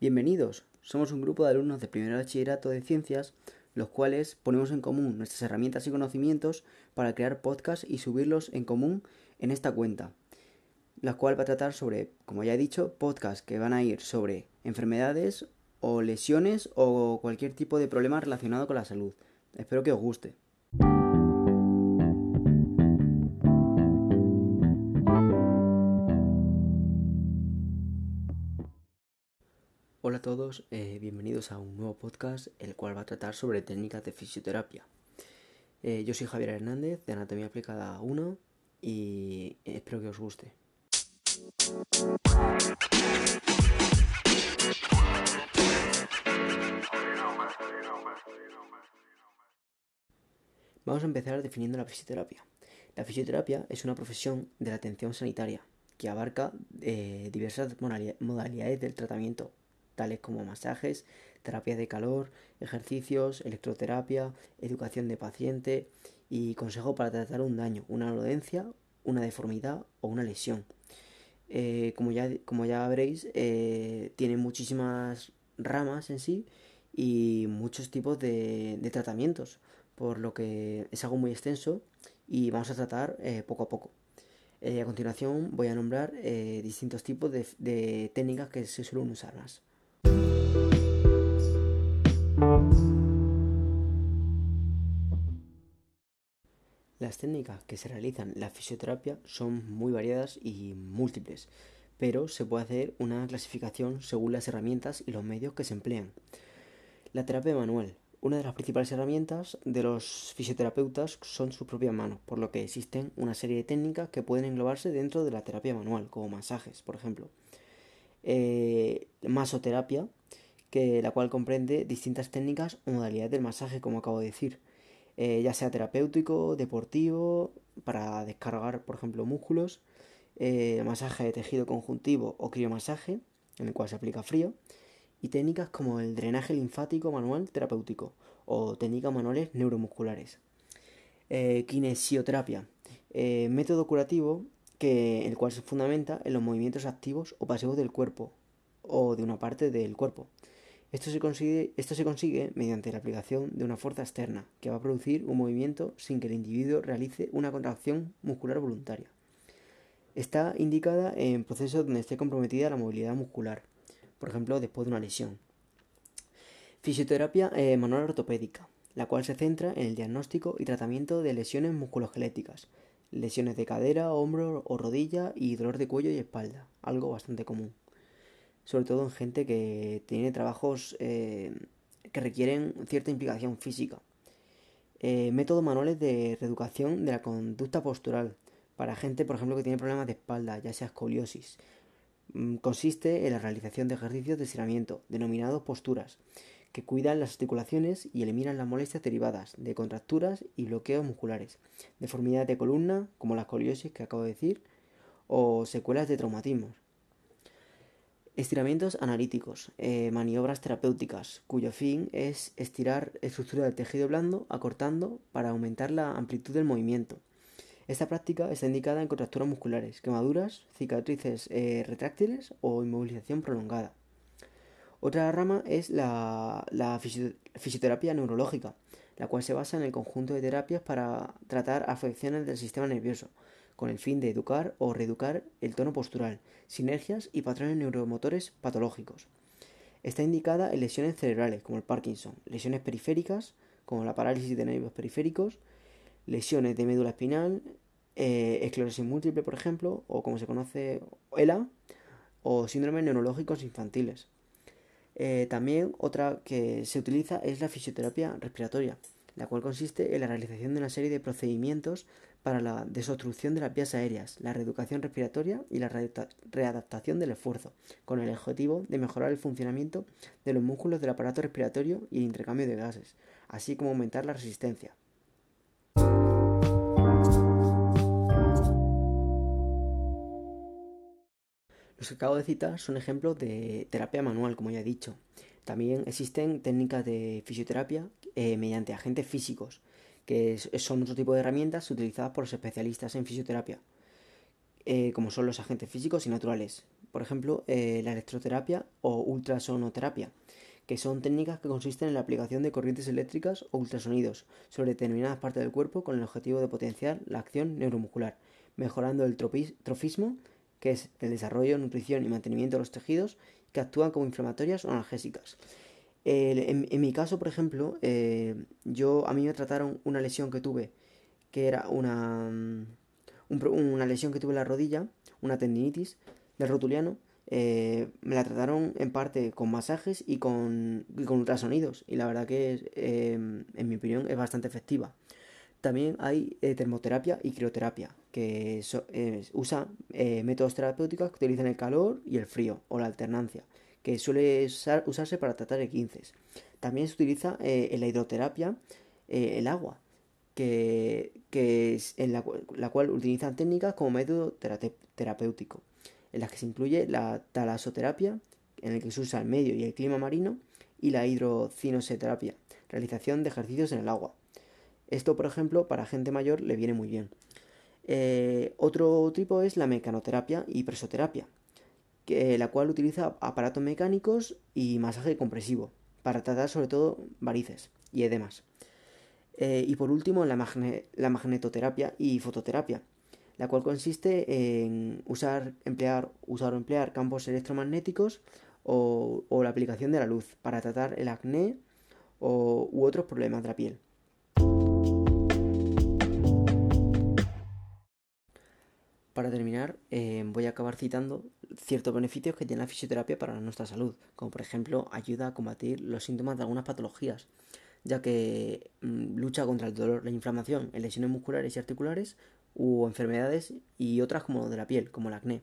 Bienvenidos, somos un grupo de alumnos de primer bachillerato de ciencias, los cuales ponemos en común nuestras herramientas y conocimientos para crear podcasts y subirlos en común en esta cuenta, la cual va a tratar sobre, como ya he dicho, podcasts que van a ir sobre enfermedades o lesiones o cualquier tipo de problema relacionado con la salud. Espero que os guste. Hola a todos, eh, bienvenidos a un nuevo podcast, el cual va a tratar sobre técnicas de fisioterapia. Eh, yo soy Javier Hernández de Anatomía Aplicada 1 y espero que os guste. Vamos a empezar definiendo la fisioterapia. La fisioterapia es una profesión de la atención sanitaria que abarca eh, diversas modalidades del tratamiento, tales como masajes, terapia de calor, ejercicios, electroterapia, educación de paciente y consejo para tratar un daño, una dolencia, una deformidad o una lesión. Eh, como, ya, como ya veréis, eh, tiene muchísimas ramas en sí y muchos tipos de tratamientos por lo que es algo muy extenso y vamos a tratar eh, poco a poco. A continuación voy a nombrar distintos tipos de, de, técnicas que se suelen usar más. Las técnicas que se realizan en la fisioterapia son muy variadas y múltiples, pero se puede hacer una clasificación según las herramientas y los medios que se emplean. La terapia manual una de las principales herramientas de los fisioterapeutas son sus propias manos, por lo que existen una serie de técnicas que pueden englobarse dentro de la terapia manual, como masajes, por ejemplo. Eh, masoterapia, que, la cual comprende distintas técnicas o modalidades del masaje, como acabo de decir, eh, ya sea terapéutico, deportivo, para descargar, por ejemplo, músculos, eh, masaje de tejido conjuntivo o criomasaje, en el cual se aplica frío, y técnicas como el drenaje linfático manual terapéutico o técnicas manuales neuromusculares. Eh, kinesioterapia, método curativo que, el cual se fundamenta en los movimientos activos o pasivos del cuerpo o de una parte del cuerpo. Esto se, consigue, mediante la aplicación de una fuerza externa que va a producir un movimiento sin que el individuo realice una contracción muscular voluntaria. Está indicada en procesos donde esté comprometida la movilidad muscular, por ejemplo, después de una lesión. Fisioterapia eh, manual ortopédica, la cual se centra en el diagnóstico y tratamiento de lesiones musculoesqueléticas, lesiones de cadera, hombro o rodilla y dolor de cuello y espalda, algo bastante común. Sobre todo en gente que tiene trabajos eh, que requieren cierta implicación física. Eh, métodos manuales de reeducación de la conducta postural, para gente, por ejemplo, que tiene problemas de espalda, ya sea escoliosis, Mm, consiste en la realización de ejercicios de estiramiento, denominados posturas, que cuidan las articulaciones y eliminan las molestias derivadas de contracturas y bloqueos musculares, deformidades de columna, como la escoliosis que acabo de decir, o secuelas de traumatismos. Estiramientos analíticos, eh, maniobras terapéuticas, cuyo fin es estirar estructura del tejido blando acortando para aumentar la amplitud del movimiento esta práctica está indicada en contracturas musculares, quemaduras, cicatrices eh, retráctiles o inmovilización prolongada. Otra rama es la, fisioterapia neurológica, la cual se basa en el conjunto de terapias para tratar afecciones del sistema nervioso, con el fin de educar o reeducar el tono postural, sinergias y patrones neuromotores patológicos. Está indicada en lesiones cerebrales, como el Parkinson, lesiones periféricas, como la parálisis de nervios periféricos, lesiones de médula espinal, eh, esclerosis múltiple, por ejemplo, o como se conoce ELA, o síndromes neurológicos infantiles. Eh, también otra que se utiliza es la fisioterapia respiratoria, la cual consiste en la realización de una serie de procedimientos para la desobstrucción de las vías aéreas, la reeducación respiratoria y la readaptación del esfuerzo, con el objetivo de mejorar el funcionamiento de los músculos del aparato respiratorio y el intercambio de gases, así como aumentar la resistencia. Los que acabo de citar son ejemplos de terapia manual, como ya he dicho. También existen técnicas de fisioterapia eh, mediante agentes físicos, que son otro tipo de herramientas utilizadas por los especialistas en fisioterapia, eh, como son los agentes físicos y naturales, por ejemplo, eh, la electroterapia o ultrasonoterapia, que son técnicas que consisten en la aplicación de corrientes eléctricas o ultrasonidos sobre determinadas partes del cuerpo con el objetivo de potenciar la acción neuromuscular, mejorando el trofismo, que es el desarrollo, nutrición y mantenimiento de los tejidos, que actúan como inflamatorias o analgésicas. En, mi caso, por ejemplo, eh, yo a mí me trataron una lesión que tuve, que era una, mm, una lesión que tuve en la rodilla, una tendinitis del rotuliano, eh, me la trataron en parte con masajes y con, con ultrasonidos. Y la verdad que, em, en mi opinión, es bastante efectiva. También hay eh, termoterapia y crioterapia, que usa eh, métodos terapéuticos que utilizan el calor y el frío, o la alternancia, que suele usarse para tratar el 15. También se utiliza en la hidroterapia el agua, que, es en la, la, cual utilizan técnicas como método terapéutico, en las que se incluye la talasoterapia, en el que se usa el medio y el clima marino, y la hidrocinoseterapia, realización de ejercicios en el agua. Esto, por ejemplo, para gente mayor le viene muy bien. Eh, otro tipo es la mecanoterapia y presoterapia, que, la cual utiliza aparatos mecánicos y masaje compresivo para tratar sobre todo varices y edemas. Eh, y por último, la, magnetoterapia y fototerapia, la cual consiste en usar, emplear, usar o emplear campos electromagnéticos o, la aplicación de la luz para tratar el acné o, u otros problemas de la piel. Para terminar, eh, voy a acabar citando ciertos beneficios que tiene la fisioterapia para nuestra salud, como por ejemplo ayuda a combatir los síntomas de algunas patologías, ya que mm, lucha contra el dolor, la inflamación lesiones musculares y articulares u enfermedades y otras como de la piel, como el acné.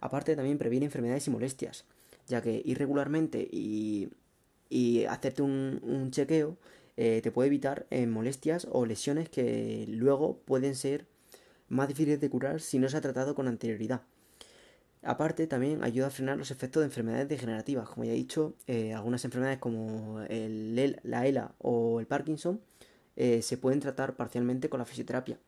Aparte también previene enfermedades y molestias, ya que irregularmente y, y hacerte un, chequeo eh, te puede evitar eh, molestias o lesiones que luego pueden ser más difíciles de curar si no se ha tratado con anterioridad. Aparte, también ayuda a frenar los efectos de enfermedades degenerativas. Como ya he dicho, eh, algunas enfermedades como la ELA o el Parkinson eh, se pueden tratar parcialmente con la fisioterapia.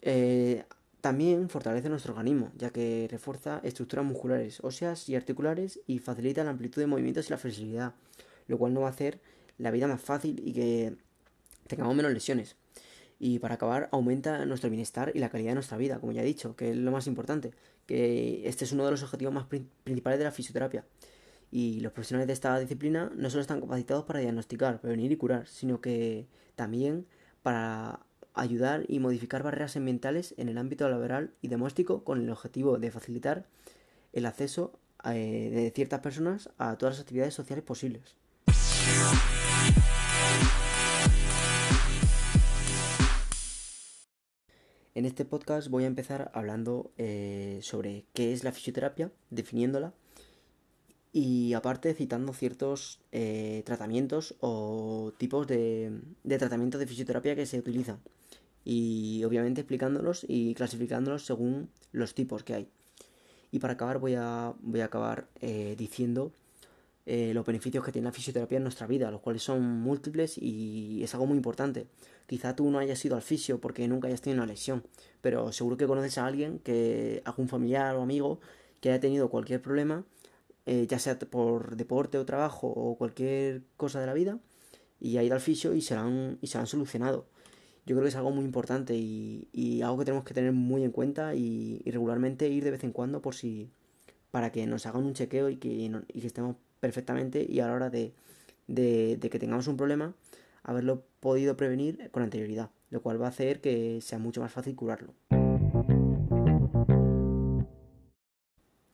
Eh, también fortalece nuestro organismo, ya que refuerza estructuras musculares, óseas y articulares y facilita la amplitud de movimientos y la flexibilidad, lo cual nos va a hacer la vida más fácil y que tengamos menos lesiones. Y para acabar, aumenta nuestro bienestar y la calidad de nuestra vida, como ya he dicho, que es lo más importante, que este es uno de los objetivos más principales de la fisioterapia. Y los profesionales de esta disciplina no solo están capacitados para diagnosticar, prevenir y curar, sino que también para ayudar y modificar barreras ambientales en el ámbito laboral y doméstico con el objetivo de facilitar el acceso eh, de ciertas personas a todas las actividades sociales posibles. En este podcast voy a empezar hablando eh, sobre qué es la fisioterapia, definiéndola y aparte citando ciertos eh, tratamientos o tipos de, de tratamientos de fisioterapia que se utilizan y obviamente explicándolos y clasificándolos según los tipos que hay. Y para acabar voy a, voy a acabar eh, diciendo eh, los beneficios que tiene la fisioterapia en nuestra vida, los cuales son múltiples y es algo muy importante. Quizá tú no hayas ido al fisio porque nunca hayas tenido una lesión, pero seguro que conoces a alguien, que algún familiar o amigo que haya tenido cualquier problema, eh, ya sea por deporte o trabajo o cualquier cosa de la vida, y ha ido al fisio y se lo han, y se han solucionado. Yo creo que es algo muy importante y, algo que tenemos que tener muy en cuenta y, regularmente ir de vez en cuando por si para que nos hagan un chequeo y que, y que estemos perfectamente y a la hora de, que tengamos un problema, haberlo podido prevenir con anterioridad, lo cual va a hacer que sea mucho más fácil curarlo.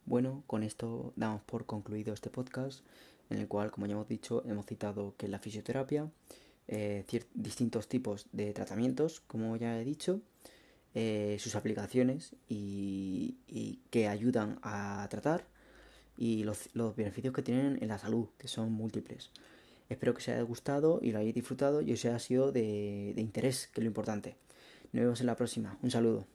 Bueno, con esto damos por concluido este podcast, en el cual, como ya hemos dicho, hemos citado que la fisioterapia, eh, distintos tipos de tratamientos, como ya he dicho, eh, sus aplicaciones y que ayudan a tratar y los, beneficios que tienen en la salud, que son múltiples. Espero que os haya gustado y lo hayáis disfrutado y os haya sido de, de interés, que es lo importante. Nos vemos en la próxima. Un saludo.